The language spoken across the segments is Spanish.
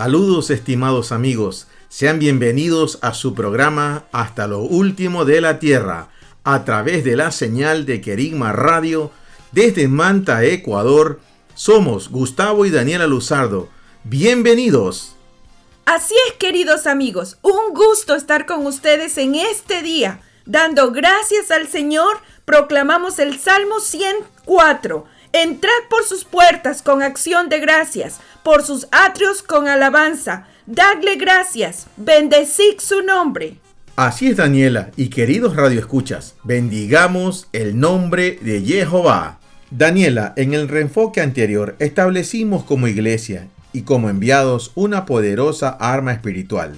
Saludos estimados amigos, sean bienvenidos a su programa Hasta lo último de la Tierra, a través de la señal de Querigma Radio, desde Manta, Ecuador. Somos Gustavo y Daniela Luzardo. Bienvenidos. Así es, queridos amigos, un gusto estar con ustedes en este día. Dando gracias al Señor, proclamamos el Salmo 104. Entrad por sus puertas con acción de gracias, por sus atrios con alabanza. Dadle gracias, bendecid su nombre. Así es Daniela y queridos radioescuchas, bendigamos el nombre de Jehová. Daniela, en el reenfoque anterior establecimos como iglesia y como enviados una poderosa arma espiritual.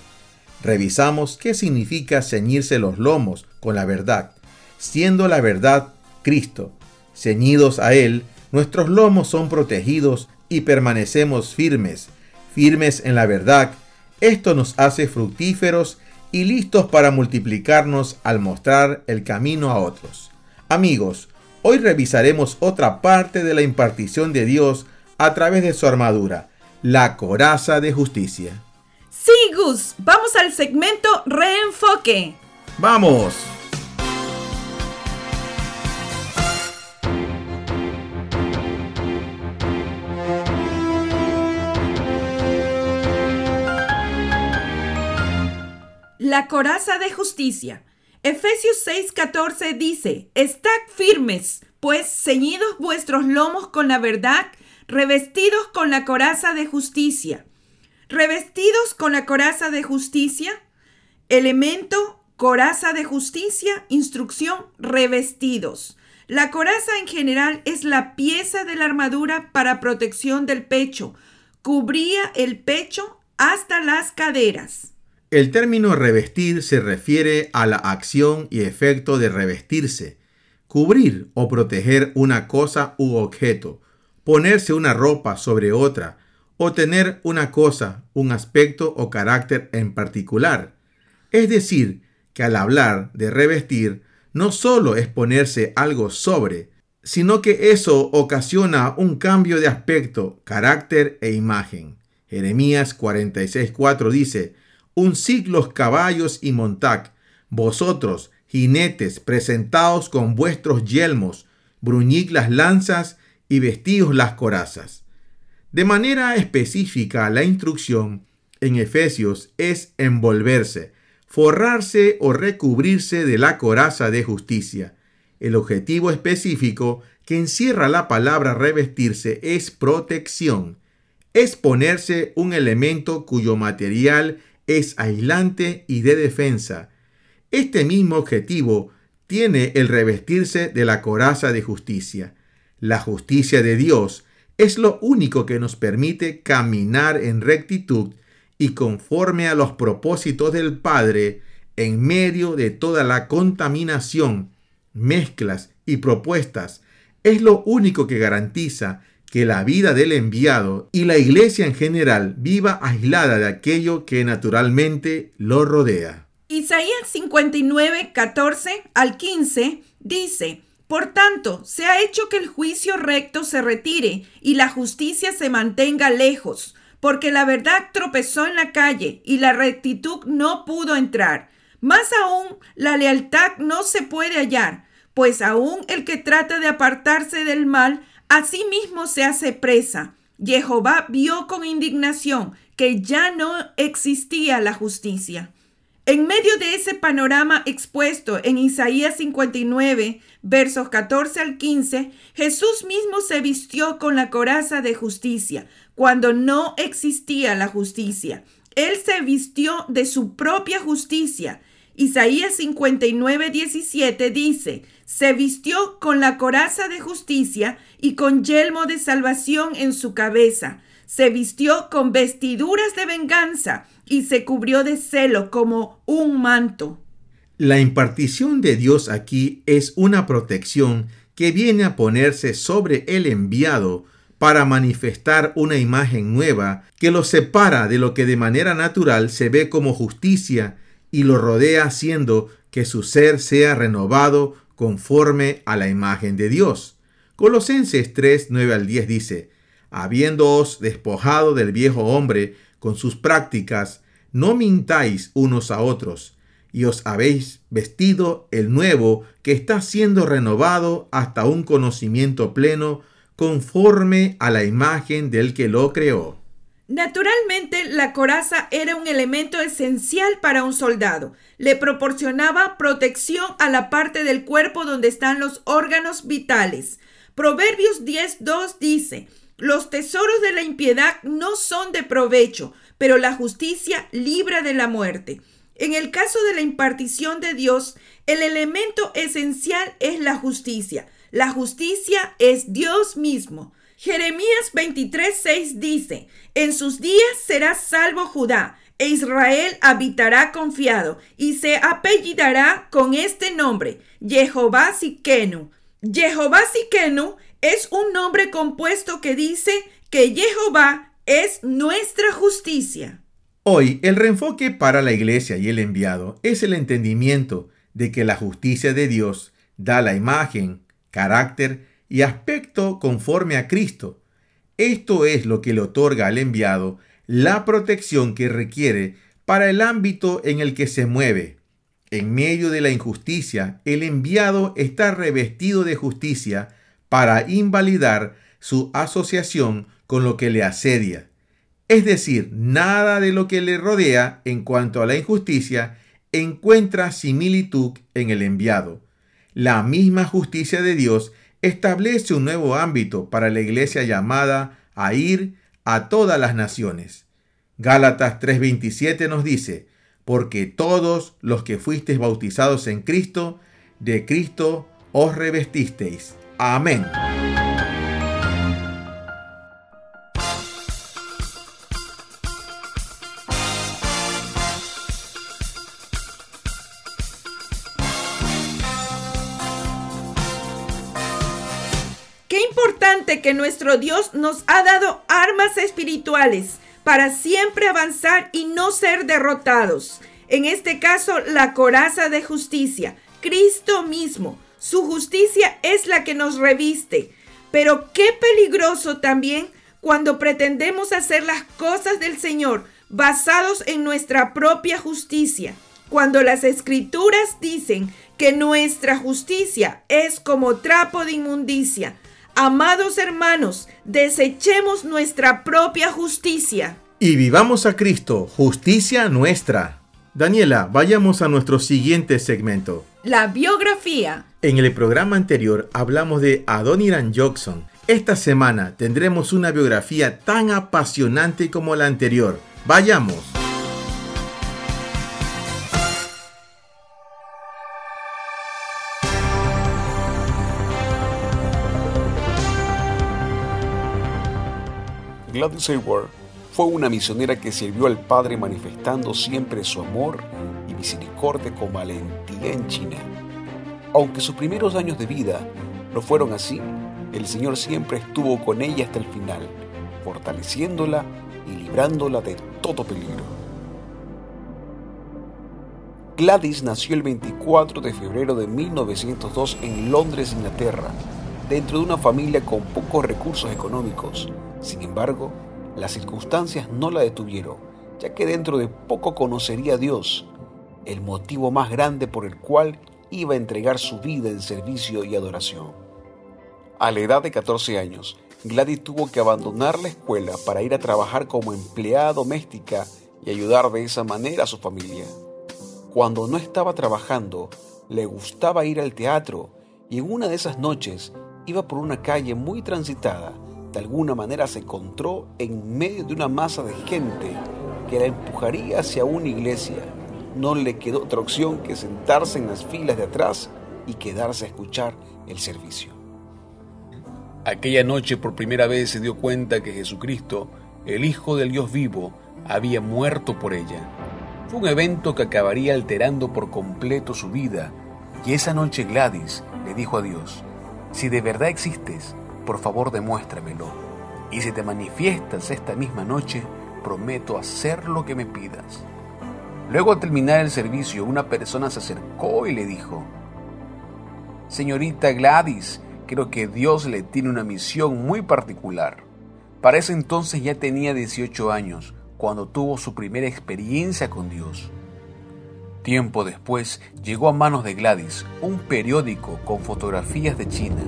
Revisamos qué significa ceñirse los lomos con la verdad, siendo la verdad Cristo. Ceñidos a Él, nuestros lomos son protegidos y permanecemos firmes, firmes en la verdad. Esto nos hace fructíferos y listos para multiplicarnos al mostrar el camino a otros. Amigos, hoy revisaremos otra parte de la impartición de Dios a través de su armadura, la coraza de justicia. Sí, Gus, vamos al segmento Reenfoque. ¡Vamos! La coraza de justicia. Efesios 6:14 dice, Estad firmes, pues ceñidos vuestros lomos con la verdad, revestidos con la coraza de justicia. Revestidos con la coraza de justicia, elemento, coraza de justicia, instrucción, revestidos. La coraza en general es la pieza de la armadura para protección del pecho. Cubría el pecho hasta las caderas. El término revestir se refiere a la acción y efecto de revestirse, cubrir o proteger una cosa u objeto, ponerse una ropa sobre otra, o tener una cosa, un aspecto o carácter en particular. Es decir, que al hablar de revestir, no solo es ponerse algo sobre, sino que eso ocasiona un cambio de aspecto, carácter e imagen. Jeremías 46.4 dice, uncid los caballos y montad, vosotros, jinetes, presentaos con vuestros yelmos, bruñid las lanzas y vestíos las corazas. De manera específica, la instrucción en Efesios es envolverse, forrarse o recubrirse de la coraza de justicia. El objetivo específico que encierra la palabra revestirse es protección. Es ponerse un elemento cuyo material es aislante y de defensa. Este mismo objetivo tiene el revestirse de la coraza de justicia. La justicia de Dios es lo único que nos permite caminar en rectitud y conforme a los propósitos del Padre en medio de toda la contaminación, mezclas y propuestas. Es lo único que garantiza que la vida del enviado y la iglesia en general viva aislada de aquello que naturalmente lo rodea. Isaías 59, 14 al 15 dice, Por tanto, se ha hecho que el juicio recto se retire y la justicia se mantenga lejos, porque la verdad tropezó en la calle y la rectitud no pudo entrar. Más aún, la lealtad no se puede hallar, pues aún el que trata de apartarse del mal Asimismo se hace presa. Jehová vio con indignación que ya no existía la justicia. En medio de ese panorama expuesto en Isaías 59, versos 14 al 15, Jesús mismo se vistió con la coraza de justicia, cuando no existía la justicia. Él se vistió de su propia justicia Isaías 59, 17 dice, se vistió con la coraza de justicia y con yelmo de salvación en su cabeza. Se vistió con vestiduras de venganza y se cubrió de celo como un manto. La impartición de Dios aquí es una protección que viene a ponerse sobre el enviado para manifestar una imagen nueva que lo separa de lo que de manera natural se ve como justicia y lo rodea haciendo que su ser sea renovado conforme a la imagen de Dios. Colosenses 3, 9 al 10 dice, habiéndoos despojado del viejo hombre con sus prácticas, no mintáis unos a otros, y os habéis vestido el nuevo que está siendo renovado hasta un conocimiento pleno conforme a la imagen del que lo creó. Naturalmente, la coraza era un elemento esencial para un soldado. Le proporcionaba protección a la parte del cuerpo donde están los órganos vitales. Proverbios 10.2 dice, los tesoros de la impiedad no son de provecho, pero la justicia libra de la muerte. En el caso de la impartición de Dios, el elemento esencial es la justicia. La justicia es Dios mismo. Jeremías 23:6 dice, En sus días será salvo Judá, e Israel habitará confiado, y se apellidará con este nombre, Jehová Siquenu. Jehová Siquenu es un nombre compuesto que dice que Jehová es nuestra justicia. Hoy el reenfoque para la iglesia y el enviado es el entendimiento de que la justicia de Dios da la imagen, carácter y aspecto conforme a Cristo. Esto es lo que le otorga al enviado la protección que requiere para el ámbito en el que se mueve. En medio de la injusticia, el enviado está revestido de justicia para invalidar su asociación con lo que le asedia. Es decir, nada de lo que le rodea en cuanto a la injusticia encuentra similitud en el enviado. La misma justicia de Dios establece un nuevo ámbito para la iglesia llamada a ir a todas las naciones. Gálatas 3:27 nos dice, porque todos los que fuisteis bautizados en Cristo, de Cristo os revestisteis. Amén. Que nuestro Dios nos ha dado armas espirituales para siempre avanzar y no ser derrotados. En este caso, la coraza de justicia, Cristo mismo. Su justicia es la que nos reviste. Pero qué peligroso también cuando pretendemos hacer las cosas del Señor basados en nuestra propia justicia. Cuando las escrituras dicen que nuestra justicia es como trapo de inmundicia, Amados hermanos, desechemos nuestra propia justicia. Y vivamos a Cristo, justicia nuestra. Daniela, vayamos a nuestro siguiente segmento. La biografía. En el programa anterior hablamos de Adoniran Jackson. Esta semana tendremos una biografía tan apasionante como la anterior. Vayamos. Gladys Hayward fue una misionera que sirvió al Padre manifestando siempre su amor y misericordia con valentía en China. Aunque sus primeros años de vida no fueron así, el Señor siempre estuvo con ella hasta el final, fortaleciéndola y librándola de todo peligro. Gladys nació el 24 de febrero de 1902 en Londres, Inglaterra, dentro de una familia con pocos recursos económicos sin embargo, las circunstancias no la detuvieron, ya que dentro de poco conocería a Dios, el motivo más grande por el cual iba a entregar su vida en servicio y adoración. A la edad de 14 años, Gladys tuvo que abandonar la escuela para ir a trabajar como empleada doméstica y ayudar de esa manera a su familia. Cuando no estaba trabajando, le gustaba ir al teatro y en una de esas noches iba por una calle muy transitada de alguna manera se encontró en medio de una masa de gente que la empujaría hacia una iglesia. no le quedó otra opción que sentarse en las filas de atrás y quedarse a escuchar el servicio. Aquella noche por primera vez se dio cuenta que Jesucristo, el Hijo del Dios vivo, había muerto por ella. Fue un evento que acabaría alterando por completo su vida, y esa noche Gladys le dijo a Dios, si de verdad existes, por favor demuéstramelo, y si te manifiestas esta misma noche, prometo hacer lo que me pidas. Luego al terminar el servicio, una persona se acercó y le dijo, Señorita Gladys, creo que Dios le tiene una misión muy particular. Para ese entonces ya tenía 18 años, cuando tuvo su primera experiencia con Dios. Tiempo después llegó a manos de Gladys un periódico con fotografías de China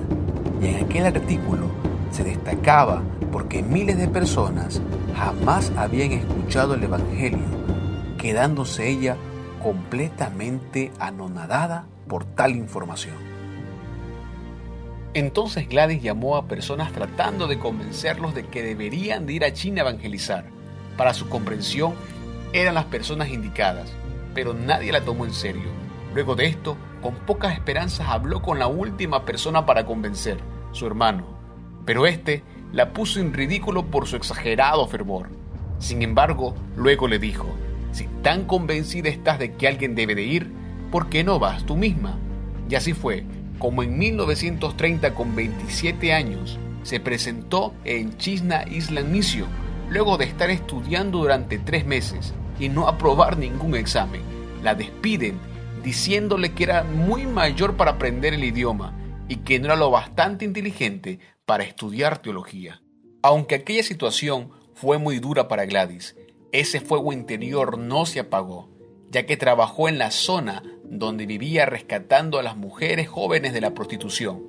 y en aquel artículo se destacaba porque miles de personas jamás habían escuchado el Evangelio, quedándose ella completamente anonadada por tal información. Entonces Gladys llamó a personas tratando de convencerlos de que deberían de ir a China a evangelizar. Para su comprensión eran las personas indicadas, pero nadie la tomó en serio. Luego de esto, con pocas esperanzas habló con la última persona para convencer, su hermano. Pero este la puso en ridículo por su exagerado fervor. Sin embargo, luego le dijo, si tan convencida estás de que alguien debe de ir, ¿por qué no vas tú misma? Y así fue, como en 1930 con 27 años, se presentó en Chisna Island Mission, luego de estar estudiando durante tres meses y no aprobar ningún examen. La despiden diciéndole que era muy mayor para aprender el idioma y que no era lo bastante inteligente para estudiar teología. Aunque aquella situación fue muy dura para Gladys, ese fuego interior no se apagó, ya que trabajó en la zona donde vivía rescatando a las mujeres jóvenes de la prostitución,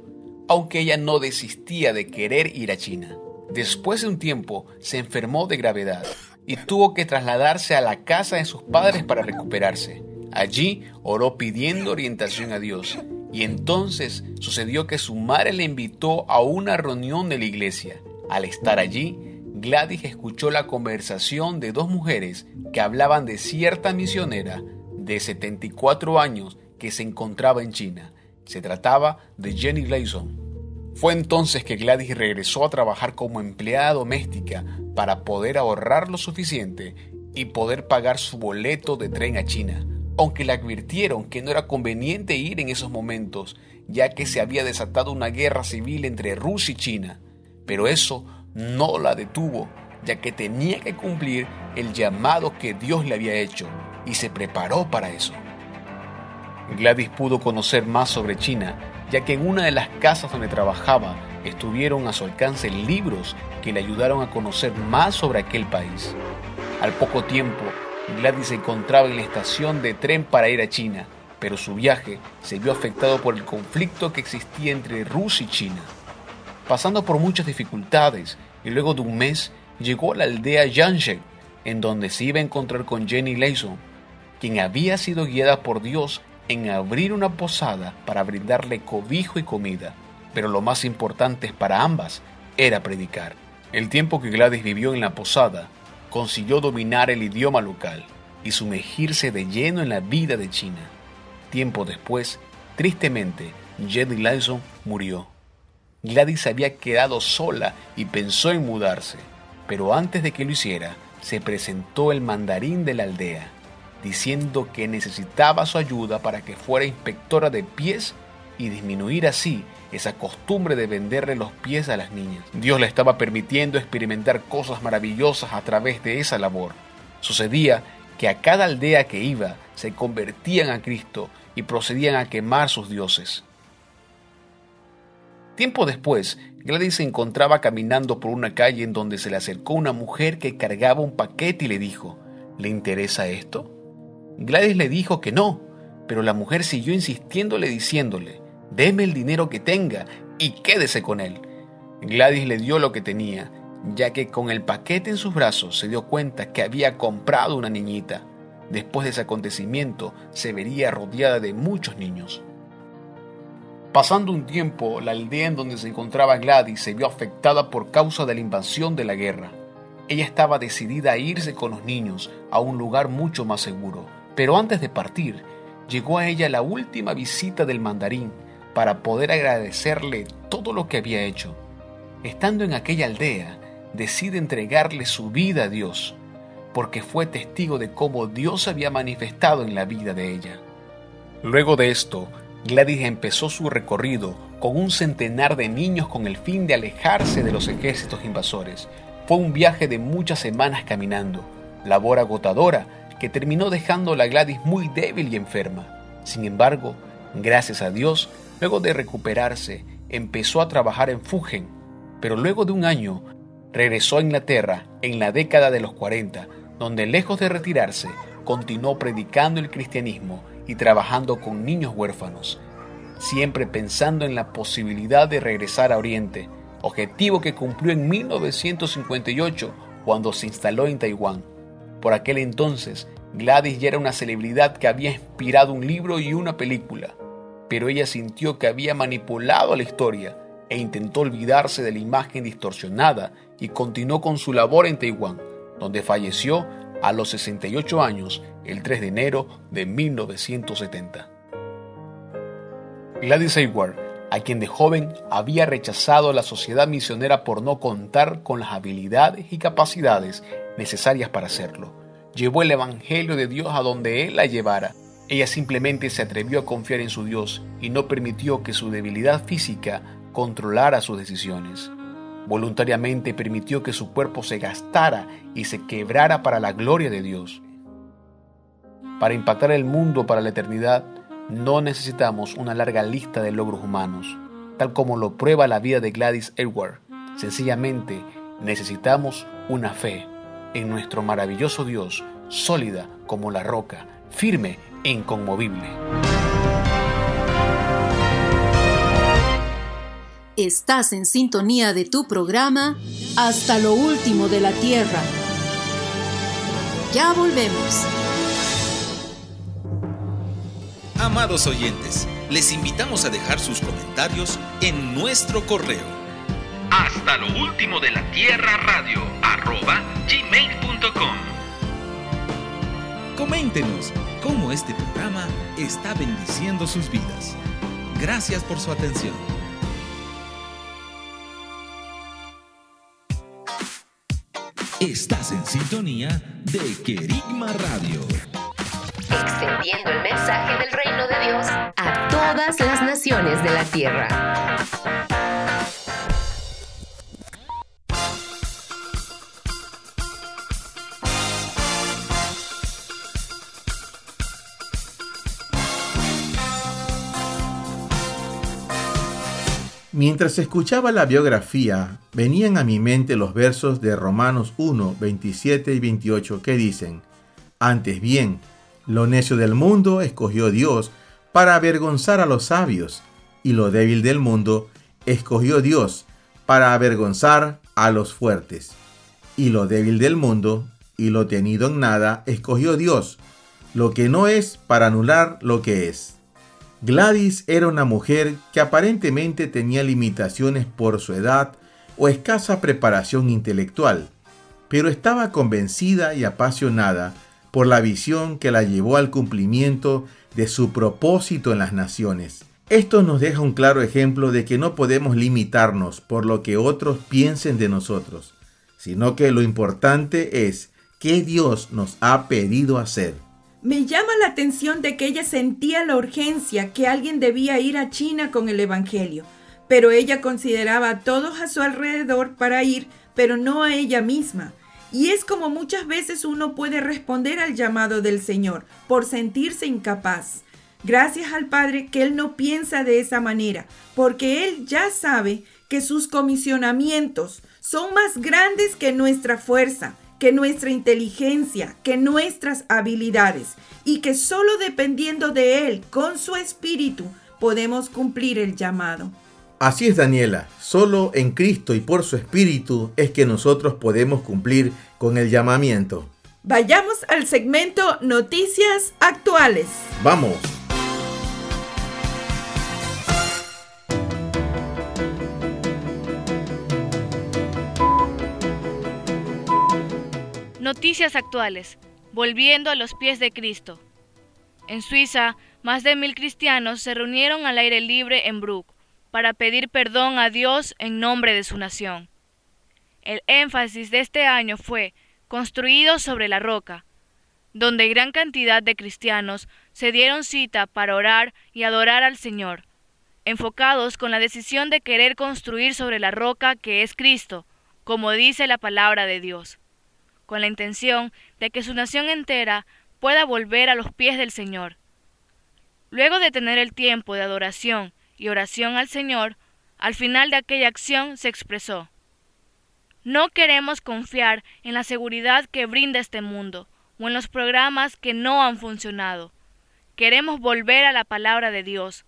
aunque ella no desistía de querer ir a China. Después de un tiempo se enfermó de gravedad y tuvo que trasladarse a la casa de sus padres para recuperarse. Allí oró pidiendo orientación a Dios y entonces sucedió que su madre le invitó a una reunión de la iglesia. Al estar allí, Gladys escuchó la conversación de dos mujeres que hablaban de cierta misionera de 74 años que se encontraba en China. Se trataba de Jenny Gleason. Fue entonces que Gladys regresó a trabajar como empleada doméstica para poder ahorrar lo suficiente y poder pagar su boleto de tren a China, aunque le advirtieron que no era conveniente ir en esos momentos, ya que se había desatado una guerra civil entre Rusia y China. Pero eso no la detuvo, ya que tenía que cumplir el llamado que Dios le había hecho y se preparó para eso. Gladys pudo conocer más sobre China, ya que en una de las casas donde trabajaba estuvieron a su alcance libros que le ayudaron a conocer más sobre aquel país. Al poco tiempo, Gladys se encontraba en la estación de tren para ir a China, pero su viaje se vio afectado por el conflicto que existía entre Rusia y China. Pasando por muchas dificultades y luego de un mes llegó a la aldea Yanshe, en donde se iba a encontrar con Jenny Layson, quien había sido guiada por Dios en abrir una posada para brindarle cobijo y comida, pero lo más importante para ambas era predicar. El tiempo que Gladys vivió en la posada, consiguió dominar el idioma local y sumergirse de lleno en la vida de China. Tiempo después, tristemente, Jenny Layson murió. Gladys había quedado sola y pensó en mudarse, pero antes de que lo hiciera, se presentó el mandarín de la aldea diciendo que necesitaba su ayuda para que fuera inspectora de pies y disminuir así esa costumbre de venderle los pies a las niñas. Dios le estaba permitiendo experimentar cosas maravillosas a través de esa labor. Sucedía que a cada aldea que iba se convertían a Cristo y procedían a quemar sus dioses. Tiempo después, Gladys se encontraba caminando por una calle en donde se le acercó una mujer que cargaba un paquete y le dijo, ¿le interesa esto? Gladys le dijo que no, pero la mujer siguió insistiéndole diciéndole, deme el dinero que tenga y quédese con él. Gladys le dio lo que tenía, ya que con el paquete en sus brazos se dio cuenta que había comprado una niñita. Después de ese acontecimiento se vería rodeada de muchos niños. Pasando un tiempo, la aldea en donde se encontraba Gladys se vio afectada por causa de la invasión de la guerra. Ella estaba decidida a irse con los niños a un lugar mucho más seguro Pero antes de partir, llegó a ella la última visita del mandarín para poder agradecerle todo lo que había hecho. Estando en aquella aldea, decide entregarle su vida a Dios, porque fue testigo de cómo Dios había manifestado en la vida de ella. Luego de esto, Gladys empezó su recorrido con un centenar de niños con el fin de alejarse de los ejércitos invasores. Fue un viaje de muchas semanas caminando, labor agotadora que terminó dejando a la Gladys muy débil y enferma. Sin embargo, gracias a Dios, luego de recuperarse, empezó a trabajar en Fugen, pero luego de un año regresó a Inglaterra en la década de los 40, donde lejos de retirarse, continuó predicando el cristianismo y trabajando con niños huérfanos, siempre pensando en la posibilidad de regresar a Oriente, objetivo que cumplió en 1958 cuando se instaló en Taiwán. Por aquel entonces, Gladys ya era una celebridad que había inspirado un libro y una película, pero ella sintió que había manipulado la historia e intentó olvidarse de la imagen distorsionada y continuó con su labor en Taiwán, donde falleció a los 68 años el 3 de enero de 1970. Gladys Hayward, a quien de joven había rechazado la sociedad misionera por no contar con las habilidades y capacidades necesarias para hacerlo, llevó el Evangelio de Dios a donde Él la llevara. Ella simplemente se atrevió a confiar en su Dios y no permitió que su debilidad física controlara sus decisiones. Voluntariamente permitió que su cuerpo se gastara y se quebrara para la gloria de Dios. Para impactar el mundo para la eternidad, no necesitamos una larga lista de logros humanos, tal como lo prueba la vida de Gladys Edward. Sencillamente necesitamos una fe en nuestro maravilloso Dios, sólida como la roca, firme inconmovible. Estás en sintonía de tu programa Hasta lo último de la Tierra. Ya volvemos. Amados oyentes, les invitamos a dejar sus comentarios en nuestro correo. Hasta lo último de la tierra radio arroba gmail.com. Coméntenos cómo este programa está bendiciendo sus vidas. Gracias por su atención. Estás en sintonía de Querigma Radio. Extendiendo el mensaje del reino de Dios a todas las naciones de la tierra. Mientras escuchaba la biografía, venían a mi mente los versos de Romanos 1, 27 y 28 que dicen, Antes bien, lo necio del mundo escogió Dios para avergonzar a los sabios, y lo débil del mundo escogió Dios para avergonzar a los fuertes. Y lo débil del mundo y lo tenido en nada escogió Dios, lo que no es para anular lo que es Gladys era una mujer que aparentemente tenía limitaciones por su edad o escasa preparación intelectual, pero estaba convencida y apasionada por la visión que la llevó al cumplimiento de su propósito en las naciones. Esto nos deja un claro ejemplo de que no podemos limitarnos por lo que otros piensen de nosotros, sino que lo importante es qué Dios nos ha pedido hacer. Me llama la atención de que ella sentía la urgencia que alguien debía ir a China con el Evangelio, pero ella consideraba a todos a su alrededor para ir, pero no a ella misma. Y es como muchas veces uno puede responder al llamado del Señor por sentirse incapaz. Gracias al Padre que Él no piensa de esa manera, porque Él ya sabe que sus comisionamientos son más grandes que nuestra fuerza que nuestra inteligencia, que nuestras habilidades y que solo dependiendo de Él, con su espíritu, podemos cumplir el llamado. Así es, Daniela, solo en Cristo y por su espíritu es que nosotros podemos cumplir con el llamamiento. Vayamos al segmento Noticias Actuales. Vamos. Noticias actuales. Volviendo a los pies de Cristo. En Suiza, más de mil cristianos se reunieron al aire libre en Bruck para pedir perdón a Dios en nombre de su nación. El énfasis de este año fue construido sobre la roca, donde gran cantidad de cristianos se dieron cita para orar y adorar al Señor, enfocados con la decisión de querer construir sobre la roca que es Cristo, como dice la palabra de Dios, con la intención de que su nación entera pueda volver a los pies del Señor. Luego de tener el tiempo de adoración y oración al Señor, al final de aquella acción se expresó, no queremos confiar en la seguridad que brinda este mundo o en los programas que no han funcionado. Queremos volver a la palabra de Dios.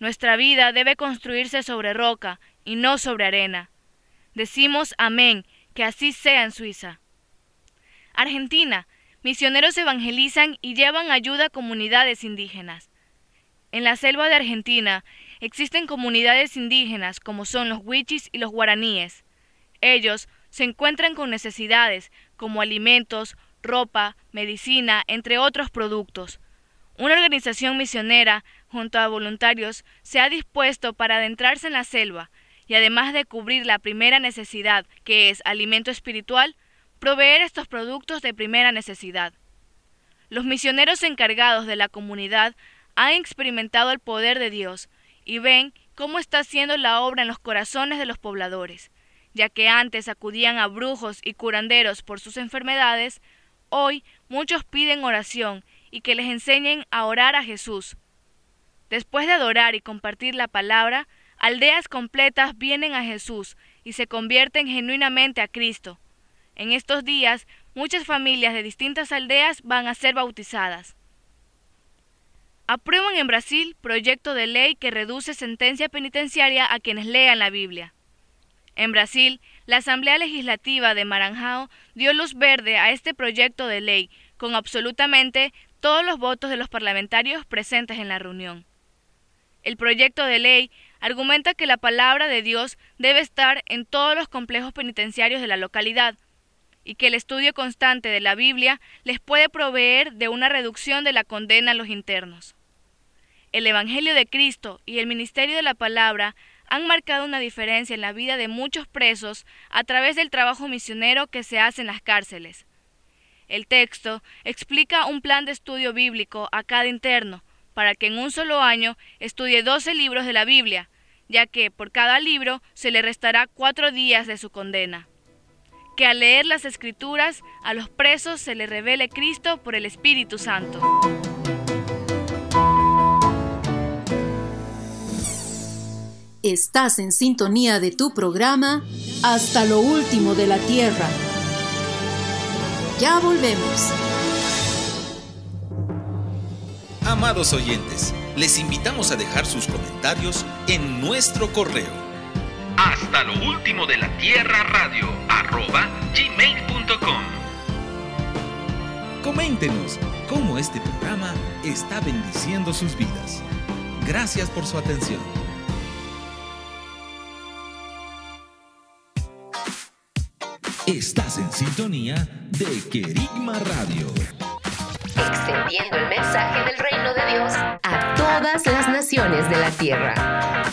Nuestra vida debe construirse sobre roca y no sobre arena. Decimos amén, que así sea en Suiza. Argentina. Misioneros evangelizan y llevan ayuda a comunidades indígenas. En la selva de Argentina existen comunidades indígenas como son los huichis y los guaraníes. Ellos se encuentran con necesidades como alimentos, ropa, medicina, entre otros productos. Una organización misionera, junto a voluntarios, se ha dispuesto para adentrarse en la selva y además de cubrir la primera necesidad, que es alimento espiritual, proveer estos productos de primera necesidad. Los misioneros encargados de la comunidad han experimentado el poder de Dios y ven cómo está haciendo la obra en los corazones de los pobladores ya que antes acudían a brujos y curanderos por sus enfermedades, hoy muchos piden oración y que les enseñen a orar a Jesús. Después de adorar y compartir la palabra, aldeas completas vienen a Jesús y se convierten genuinamente a Cristo. En estos días, muchas familias de distintas aldeas van a ser bautizadas. Aprueban en Brasil proyecto de ley que reduce sentencia penitenciaria a quienes lean la Biblia. En Brasil, la Asamblea Legislativa de Maranhão dio luz verde a este proyecto de ley con absolutamente todos los votos de los parlamentarios presentes en la reunión. El proyecto de ley argumenta que la palabra de Dios debe estar en todos los complejos penitenciarios de la localidad y que el estudio constante de la Biblia les puede proveer de una reducción de la condena a los internos. El Evangelio de Cristo y el ministerio de la palabra han marcado una diferencia en la vida de muchos presos a través del trabajo misionero que se hace en las cárceles. El texto explica un plan de estudio bíblico a cada interno para que en un solo año estudie 12 libros de la Biblia, ya que por cada libro se le restará cuatro días de su condena. Que al leer las escrituras a los presos se le revele Cristo por el Espíritu Santo. Estás en sintonía de tu programa Hasta lo último de la Tierra. Ya volvemos. Amados oyentes, les invitamos a dejar sus comentarios en nuestro correo. Hasta lo último de la Tierra Radio arroba gmail.com. Coméntenos cómo este programa está bendiciendo sus vidas. Gracias por su atención. Estás en sintonía de Querigma Radio. Extendiendo el mensaje del reino de Dios a todas las naciones de la tierra.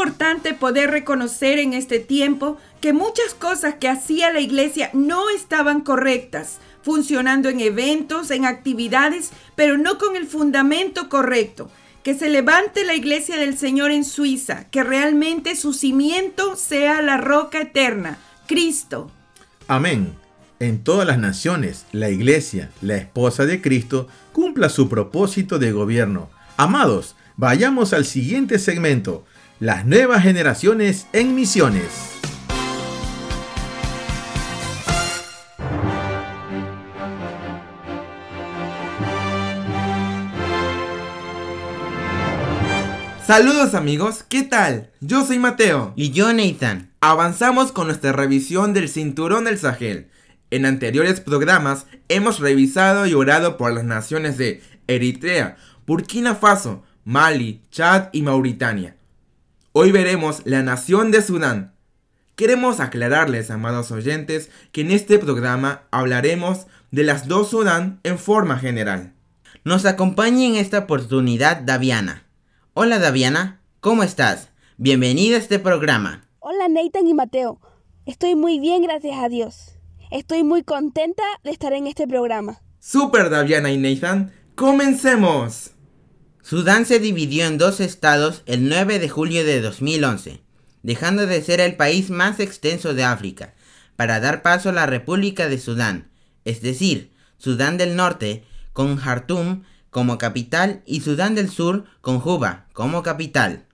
Importante poder reconocer en este tiempo que muchas cosas que hacía la iglesia no estaban correctas, funcionando en eventos, en actividades, pero no con el fundamento correcto. Que se levante la iglesia del Señor en Suiza, que realmente su cimiento sea la roca eterna, Cristo. Amén. En todas las naciones, la iglesia, la esposa de Cristo, cumpla su propósito de gobierno. Amados, vayamos al siguiente segmento, las nuevas generaciones en misiones. Saludos amigos, ¿qué tal? Yo soy Mateo. Y yo Nathan. Avanzamos con nuestra revisión del cinturón del Sahel. En anteriores programas hemos revisado y orado por las naciones de Eritrea, Burkina Faso, Mali, Chad y Mauritania. Hoy veremos la nación de Sudán. Queremos aclararles, amados oyentes, que en este programa hablaremos de las dos Sudán en forma general. Nos acompaña en esta oportunidad Daviana. Hola Daviana, ¿cómo estás? Bienvenida a este programa. Hola Nathan y Mateo. Estoy muy bien, gracias a Dios. Estoy muy contenta de estar en este programa. Super Daviana y Nathan, comencemos. Sudán se dividió en dos estados el 9 de julio de 2011, dejando de ser el país más extenso de África, para dar paso a la República de Sudán, es decir, Sudán del Norte, con Jartum como capital y Sudán del Sur con Juba como capital.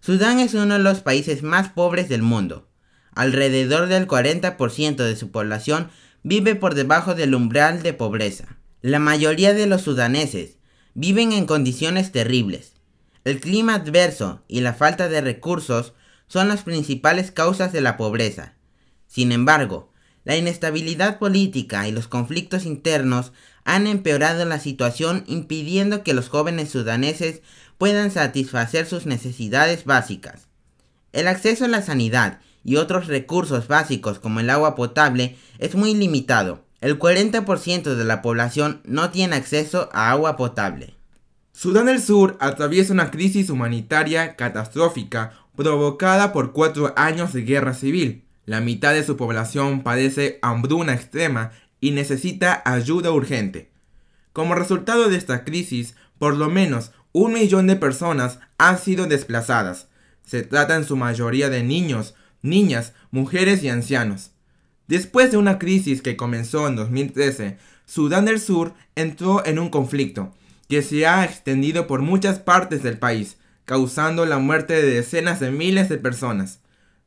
Sudán es uno de los países más pobres del mundo. Alrededor del 40% de su población vive por debajo del umbral de pobreza. La mayoría de los sudaneses viven en condiciones terribles. El clima adverso y la falta de recursos son las principales causas de la pobreza. Sin embargo, la inestabilidad política y los conflictos internos han empeorado la situación impidiendo que los jóvenes sudaneses puedan satisfacer sus necesidades básicas. El acceso a la sanidad y otros recursos básicos como el agua potable es muy limitado. El 40% de la población no tiene acceso a agua potable. Sudán del Sur atraviesa una crisis humanitaria catastrófica provocada por cuatro años de guerra civil. La mitad de su población padece hambruna extrema y necesita ayuda urgente. Como resultado de esta crisis, por lo menos un millón de personas han sido desplazadas. Se trata en su mayoría de niños, niñas, mujeres y ancianos. Después de una crisis que comenzó en 2013, Sudán del Sur entró en un conflicto que se ha extendido por muchas partes del país, causando la muerte de decenas de miles de personas.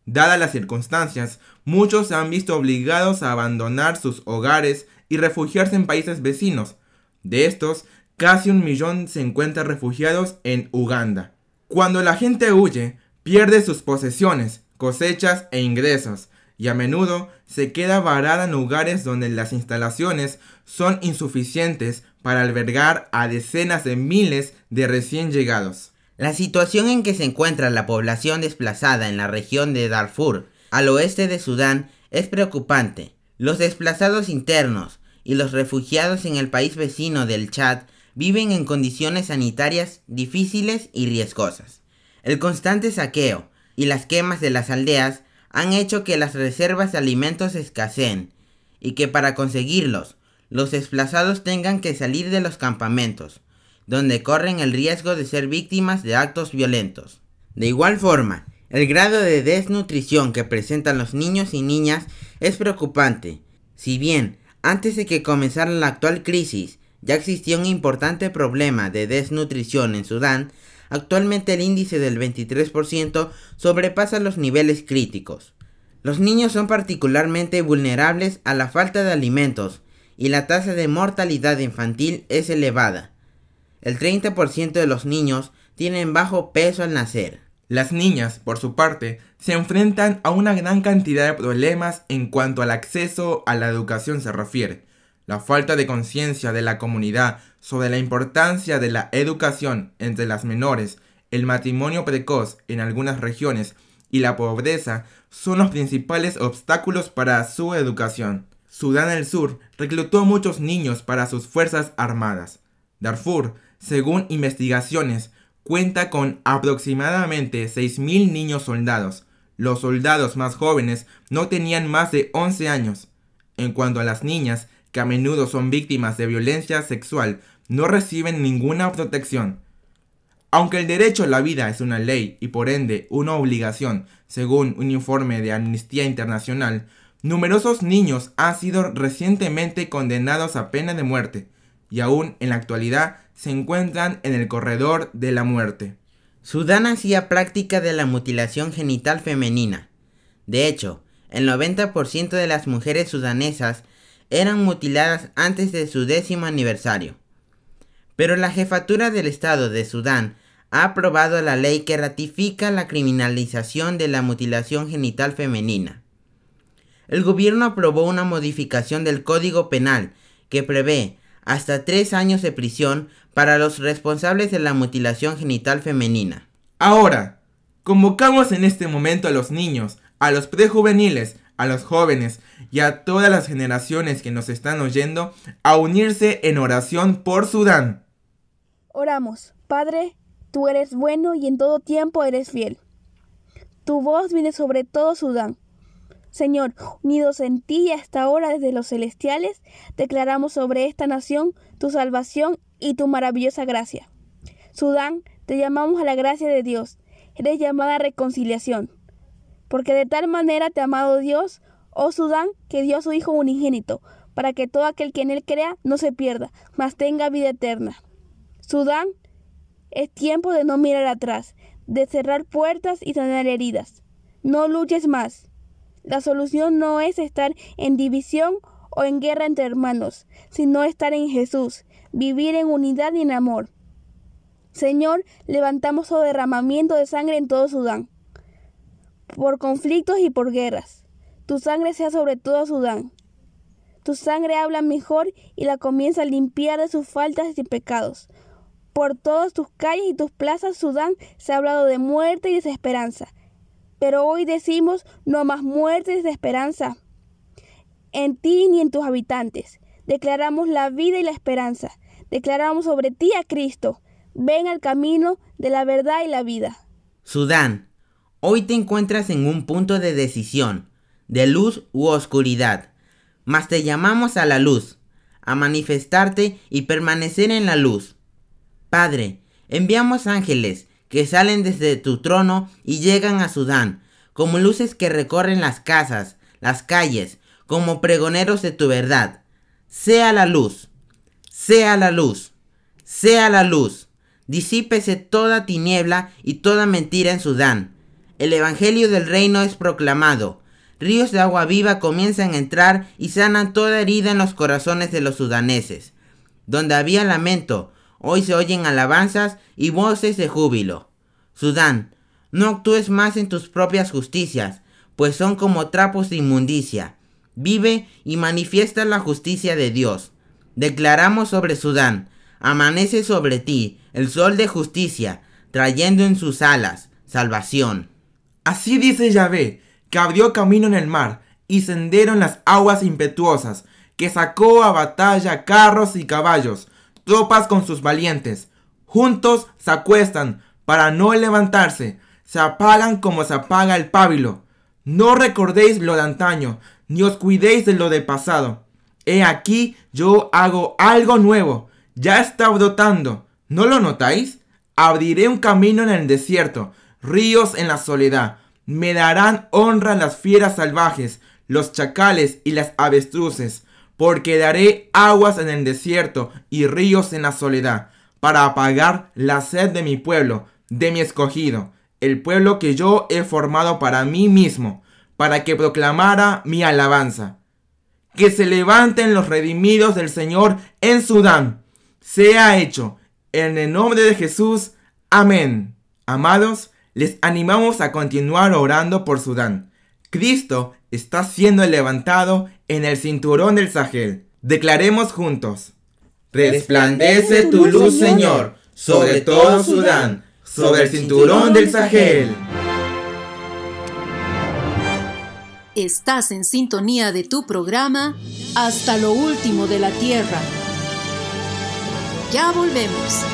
Dadas las circunstancias, muchos se han visto obligados a abandonar sus hogares y refugiarse en países vecinos. De estos, casi un millón se encuentran refugiados en Uganda. Cuando la gente huye, pierde sus posesiones, cosechas e ingresos, y a menudo se queda varada en lugares donde las instalaciones son insuficientes para albergar a decenas de miles de recién llegados. La situación en que se encuentra la población desplazada en la región de Darfur, al oeste de Sudán, es preocupante. Los desplazados internos y los refugiados en el país vecino del Chad viven en condiciones sanitarias difíciles y riesgosas. El constante saqueo y las quemas de las aldeas han hecho que las reservas de alimentos escaseen y que para conseguirlos los desplazados tengan que salir de los campamentos, donde corren el riesgo de ser víctimas de actos violentos. De igual forma, el grado de desnutrición que presentan los niños y niñas es preocupante. Si bien, antes de que comenzara la actual crisis, ya existía un importante problema de desnutrición en Sudán, actualmente el índice del 23% sobrepasa los niveles críticos. Los niños son particularmente vulnerables a la falta de alimentos y la tasa de mortalidad infantil es elevada. El 30% de los niños tienen bajo peso al nacer. Las niñas, por su parte, se enfrentan a una gran cantidad de problemas en cuanto al acceso a la educación se refiere. La falta de conciencia de la comunidad sobre la importancia de la educación entre las menores, el matrimonio precoz en algunas regiones y la pobreza son los principales obstáculos para su educación. Sudán del Sur reclutó a muchos niños para sus fuerzas armadas. Darfur según investigaciones, cuenta con aproximadamente 6.000 niños soldados. Los soldados más jóvenes no tenían más de 11 años. En cuanto a las niñas, que a menudo son víctimas de violencia sexual, no reciben ninguna protección. Aunque el derecho a la vida es una ley y por ende una obligación, según un informe de Amnistía Internacional, numerosos niños han sido recientemente condenados a pena de muerte y aún en la actualidad se encuentran en el corredor de la muerte. Sudán hacía práctica de la mutilación genital femenina. De hecho, el 90% de las mujeres sudanesas eran mutiladas antes de su décimo aniversario. Pero la jefatura del Estado de Sudán ha aprobado la ley que ratifica la criminalización de la mutilación genital femenina. El gobierno aprobó una modificación del Código Penal que prevé hasta tres años de prisión para los responsables de la mutilación genital femenina. Ahora, convocamos en este momento a los niños, a los prejuveniles, a los jóvenes y a todas las generaciones que nos están oyendo a unirse en oración por Sudán. Oramos, Padre, tú eres bueno y en todo tiempo eres fiel. Tu voz viene sobre todo Sudán. Señor, unidos en ti y hasta ahora desde los celestiales, declaramos sobre esta nación tu salvación y tu maravillosa gracia. Sudán, te llamamos a la gracia de Dios. Eres llamada reconciliación porque de tal manera te ha amado Dios, oh Sudán, que dio a su Hijo unigénito, para que todo aquel que en él crea no se pierda, mas tenga vida eterna. Sudán, es tiempo de no mirar atrás, de cerrar puertas y sanar heridas. No luches más. La solución no es estar en división o en guerra entre hermanos, sino estar en Jesús, vivir en unidad y en amor. Señor, levantamos o derramamiento de sangre en todo Sudán por conflictos y por guerras. Tu sangre sea sobre todo Sudán. Tu sangre habla mejor y la comienza a limpiar de sus faltas y pecados. Por todas tus calles y tus plazas, Sudán, se ha hablado de muerte y desesperanza. Pero hoy decimos no más muerte y desesperanza en ti ni en tus habitantes. Declaramos la vida y la esperanza. Declaramos sobre ti a Cristo. Ven al camino de la verdad y la vida. Sudán, Hoy te encuentras en un punto de decisión, de luz u oscuridad, mas te llamamos a la luz, a manifestarte y permanecer en la luz. Padre, enviamos ángeles que salen desde tu trono y llegan a Sudán, como luces que recorren las casas, las calles, como pregoneros de tu verdad. Sea la luz, sea la luz, sea la luz. Disípese toda tiniebla y toda mentira en Sudán el Evangelio del Reino es proclamado. Ríos de agua viva comienzan a entrar y sanan toda herida en los corazones de los sudaneses. Donde había lamento, hoy se oyen alabanzas y voces de júbilo. Sudán, no actúes más en tus propias justicias, pues son como trapos de inmundicia. Vive y manifiesta la justicia de Dios. Declaramos sobre Sudán, amanece sobre ti el sol de justicia, trayendo en sus alas salvación. Así dice Yahvé, que abrió camino en el mar y sendero en las aguas impetuosas, que sacó a batalla carros y caballos, tropas con sus valientes. Juntos se acuestan para no levantarse, se apagan como se apaga el pábilo. No recordéis lo de antaño, ni os cuidéis de lo del pasado. He aquí yo hago algo nuevo, ya está brotando. ¿No lo notáis? Abriré un camino en el desierto, ríos en la soledad. Me darán honra las fieras salvajes, los chacales y las avestruces, porque daré aguas en el desierto y ríos en la soledad, para apagar la sed de mi pueblo, de mi escogido, el pueblo que yo he formado para mí mismo, para que proclamara mi alabanza. Que se levanten los redimidos del Señor en Sudán. Sea hecho, en el nombre de Jesús. Amén. Amados, les animamos a continuar orando por Sudán. Cristo está siendo levantado en el cinturón del Sahel. Declaremos juntos. Resplandece tu luz, Señor, sobre todo Sudán, sobre el cinturón del Sahel. Estás en sintonía de tu programa Hasta lo último de la Tierra. Ya volvemos.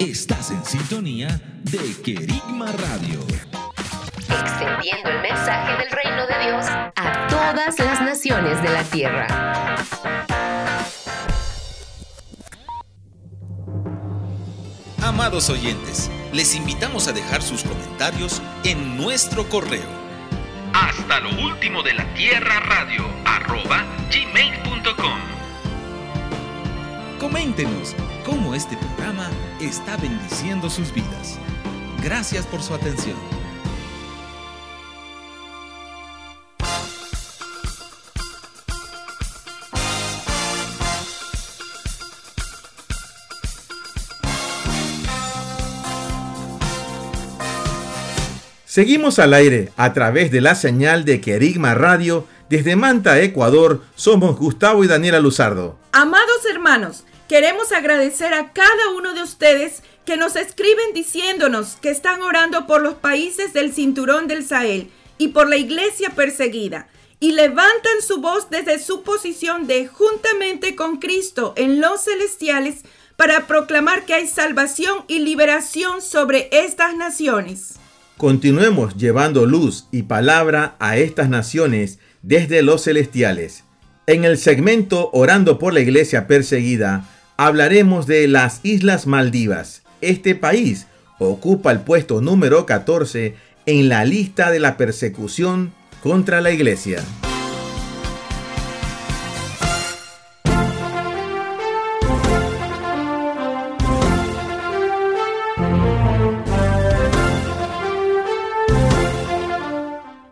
Estás en sintonía de Querigma Radio. Extendiendo el mensaje del reino de Dios a todas las naciones de la tierra. Amados oyentes, les invitamos a dejar sus comentarios en nuestro correo. Hasta lo último de la tierra radio arroba gmail.com. Coméntenos cómo este programa está bendiciendo sus vidas. Gracias por su atención. Seguimos al aire a través de la señal de Querigma Radio. Desde Manta, Ecuador, somos Gustavo y Daniela Luzardo. Amados hermanos, queremos agradecer a cada uno de ustedes que nos escriben diciéndonos que están orando por los países del cinturón del Sahel y por la iglesia perseguida y levantan su voz desde su posición de juntamente con Cristo en los celestiales para proclamar que hay salvación y liberación sobre estas naciones. Continuemos llevando luz y palabra a estas naciones desde los celestiales. En el segmento Orando por la Iglesia Perseguida, hablaremos de las Islas Maldivas. Este país ocupa el puesto número 14 en la lista de la persecución contra la Iglesia.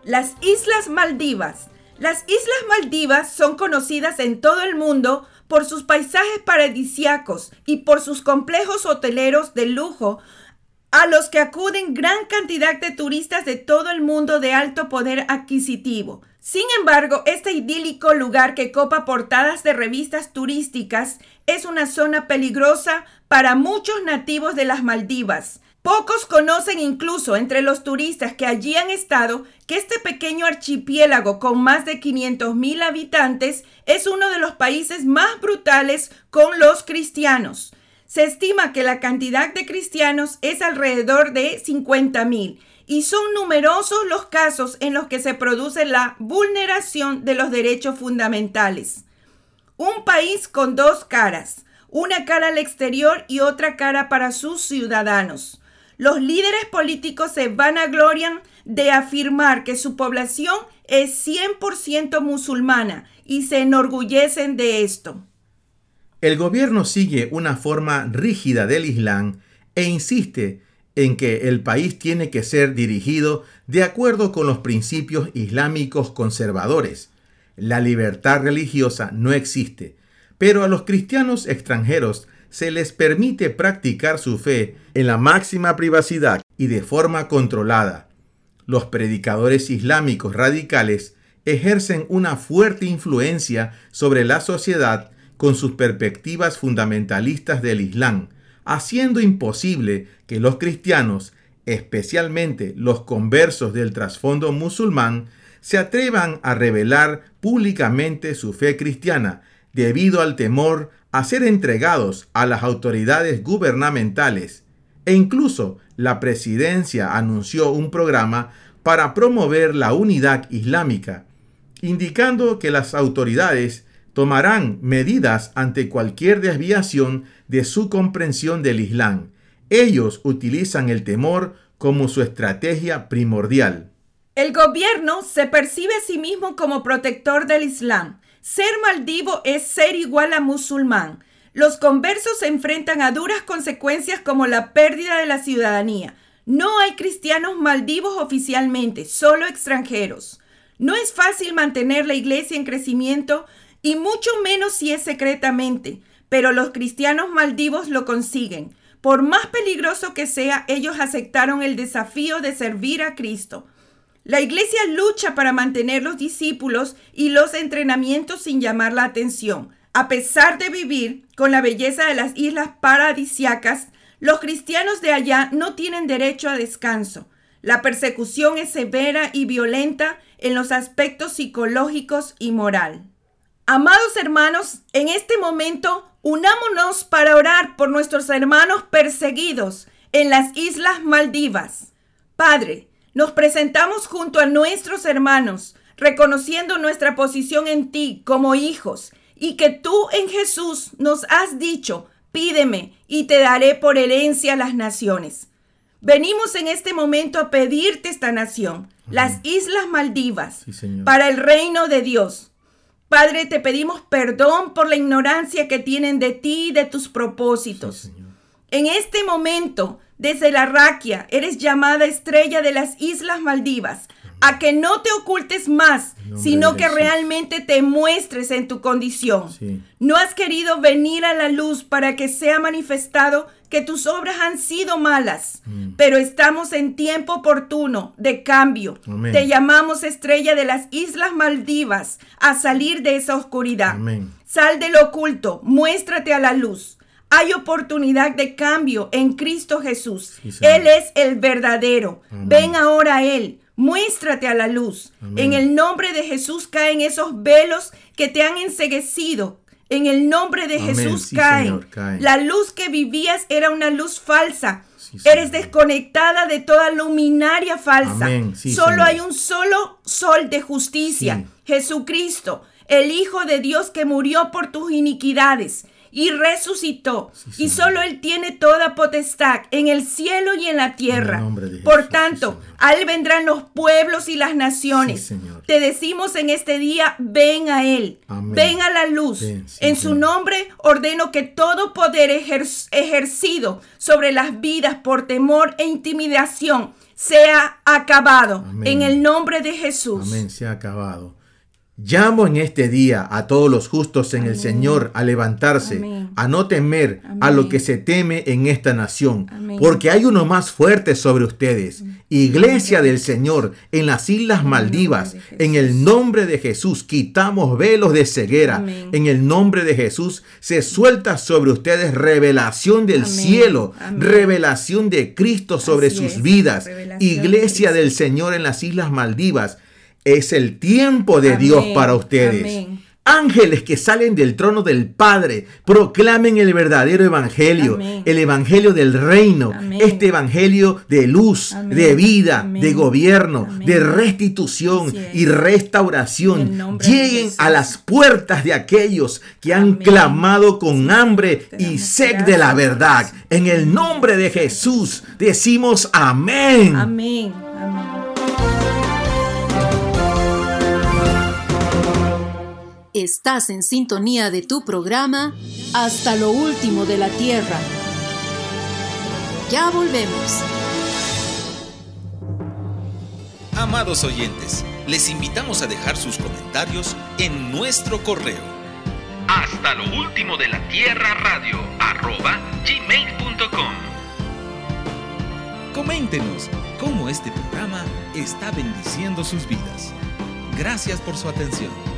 Las Islas Maldivas. Las Islas Maldivas son conocidas en todo el mundo por sus paisajes paradisiacos y por sus complejos hoteleros de lujo a los que acuden gran cantidad de turistas de todo el mundo de alto poder adquisitivo. Sin embargo, este idílico lugar que copa portadas de revistas turísticas es una zona peligrosa para muchos nativos de las Maldivas. Pocos conocen incluso entre los turistas que allí han estado que este pequeño archipiélago con más de 500 mil habitantes es uno de los países más brutales con los cristianos. Se estima que la cantidad de cristianos es alrededor de 50 mil y son numerosos los casos en los que se produce la vulneración de los derechos fundamentales. Un país con dos caras, una cara al exterior y otra cara para sus ciudadanos. Los líderes políticos se vanaglorian de afirmar que su población es 100% musulmana y se enorgullecen de esto. El gobierno sigue una forma rígida del Islam e insiste en que el país tiene que ser dirigido de acuerdo con los principios islámicos conservadores. La libertad religiosa no existe, pero a los cristianos extranjeros se les permite practicar su fe en la máxima privacidad y de forma controlada. Los predicadores islámicos radicales ejercen una fuerte influencia sobre la sociedad con sus perspectivas fundamentalistas del Islam, haciendo imposible que los cristianos, especialmente los conversos del trasfondo musulmán, se atrevan a revelar públicamente su fe cristiana debido al temor a ser entregados a las autoridades gubernamentales e incluso la presidencia anunció un programa para promover la unidad islámica, indicando que las autoridades tomarán medidas ante cualquier desviación de su comprensión del Islam. Ellos utilizan el temor como su estrategia primordial. El gobierno se percibe a sí mismo como protector del Islam ser maldivo es ser igual a musulmán. Los conversos se enfrentan a duras consecuencias como la pérdida de la ciudadanía. No hay cristianos maldivos oficialmente, solo extranjeros. No es fácil mantener la iglesia en crecimiento y mucho menos si es secretamente, pero los cristianos maldivos lo consiguen. Por más peligroso que sea, ellos aceptaron el desafío de servir a Cristo. La iglesia lucha para mantener los discípulos y los entrenamientos sin llamar la atención. A pesar de vivir con la belleza de las islas paradisiacas, los cristianos de allá no tienen derecho a descanso. La persecución es severa y violenta en los aspectos psicológicos y moral. Amados hermanos, en este momento unámonos para orar por nuestros hermanos perseguidos en las Islas Maldivas. Padre, nos presentamos junto a nuestros hermanos, reconociendo nuestra posición en ti como hijos y que tú en Jesús nos has dicho, pídeme y te daré por herencia las naciones. Venimos en este momento a pedirte esta nación, las Islas Maldivas, para el reino de Dios. Padre, te pedimos perdón por la ignorancia que tienen de ti y de tus propósitos. En este momento, desde la raquia, eres llamada estrella de las Islas Maldivas, a que no te ocultes más, sino que realmente te muestres en tu condición. No has querido venir a la luz para que sea manifestado que tus obras han sido malas, mm. pero estamos en tiempo oportuno de cambio. Te llamamos estrella de las Islas Maldivas a salir de esa oscuridad. Sal del oculto, muéstrate a la luz. Hay oportunidad de cambio en Cristo Jesús. él es el verdadero. Ven ahora a Él. Muéstrate a la luz. En el nombre de Jesús caen esos velos que te han enseguecido. En el nombre de Jesús caen. La luz que vivías era una luz falsa. Eres desconectada de toda luminaria falsa. solo hay un solo sol de justicia. Jesucristo, el Hijo de Dios que murió por tus iniquidades y resucitó. y solo Él tiene toda potestad en el cielo y en la tierra. Por tanto, a Él vendrán los pueblos y las naciones. Te decimos en este día, ven a Él, ven a la luz. en su nombre ordeno que todo poder ejercido sobre las vidas por temor e intimidación sea acabado. En el nombre de Jesús. Amén, sea acabado. Llamo en este día a todos los justos en el Señor a levantarse, a no temer a lo que se teme en esta nación, porque hay uno más fuerte sobre ustedes. Iglesia del Señor en las Islas Maldivas, en el nombre de Jesús quitamos velos de ceguera. En el nombre de Jesús se suelta sobre ustedes revelación del cielo, revelación de Cristo sobre sus vidas. Iglesia del Señor en las Islas Maldivas es el tiempo de Dios para ustedes. Ángeles que salen del trono del Padre proclamen el verdadero evangelio, el evangelio del reino, este evangelio de luz, de vida, de gobierno, de restitución y restauración. Lleguen a las puertas de aquellos que han clamado con hambre y sed de la verdad. En el nombre de Jesús decimos amén. Amén. Estás en sintonía de tu programa Hasta lo último de la Tierra. Ya volvemos. Amados oyentes, les invitamos a dejar sus comentarios en nuestro correo. Hasta lo último de la Tierra Radio arroba gmail.com. Coméntenos cómo este programa está bendiciendo sus vidas. Gracias por su atención.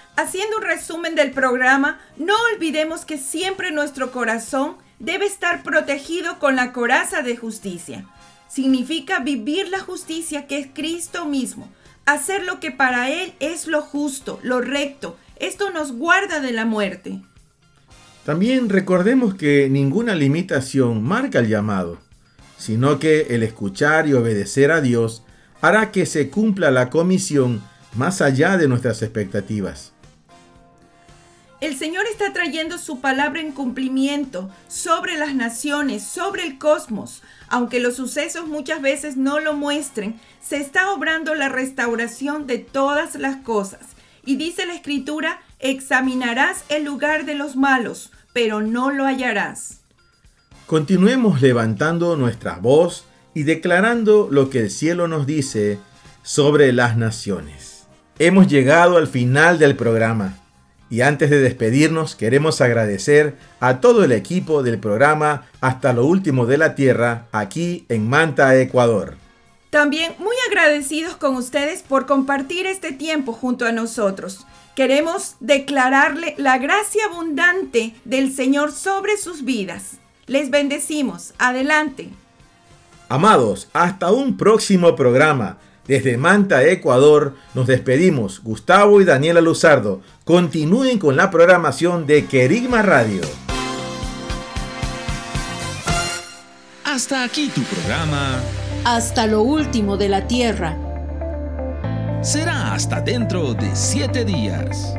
Haciendo un resumen del programa, no olvidemos que siempre nuestro corazón debe estar protegido con la coraza de justicia. Significa vivir la justicia que es Cristo mismo, hacer lo que para Él es lo justo, lo recto. Esto nos guarda de la muerte. También recordemos que ninguna limitación marca el llamado, sino que el escuchar y obedecer a Dios hará que se cumpla la comisión más allá de nuestras expectativas. El Señor está trayendo su palabra en cumplimiento sobre las naciones, sobre el cosmos. Aunque los sucesos muchas veces no lo muestren, se está obrando la restauración de todas las cosas. Y dice la escritura, examinarás el lugar de los malos, pero no lo hallarás. Continuemos levantando nuestra voz y declarando lo que el cielo nos dice sobre las naciones. Hemos llegado al final del programa y antes de despedirnos queremos agradecer a todo el equipo del programa Hasta lo Último de la Tierra aquí en Manta, Ecuador. También muy agradecidos con ustedes por compartir este tiempo junto a nosotros. Queremos declararle la gracia abundante del Señor sobre sus vidas. Les bendecimos. Adelante. Amados, hasta un próximo programa. Desde Manta, Ecuador, nos despedimos. Gustavo y Daniela Luzardo. Continúen con la programación de Querigma Radio. Hasta aquí tu programa hasta lo último de la tierra. Será hasta dentro de siete días.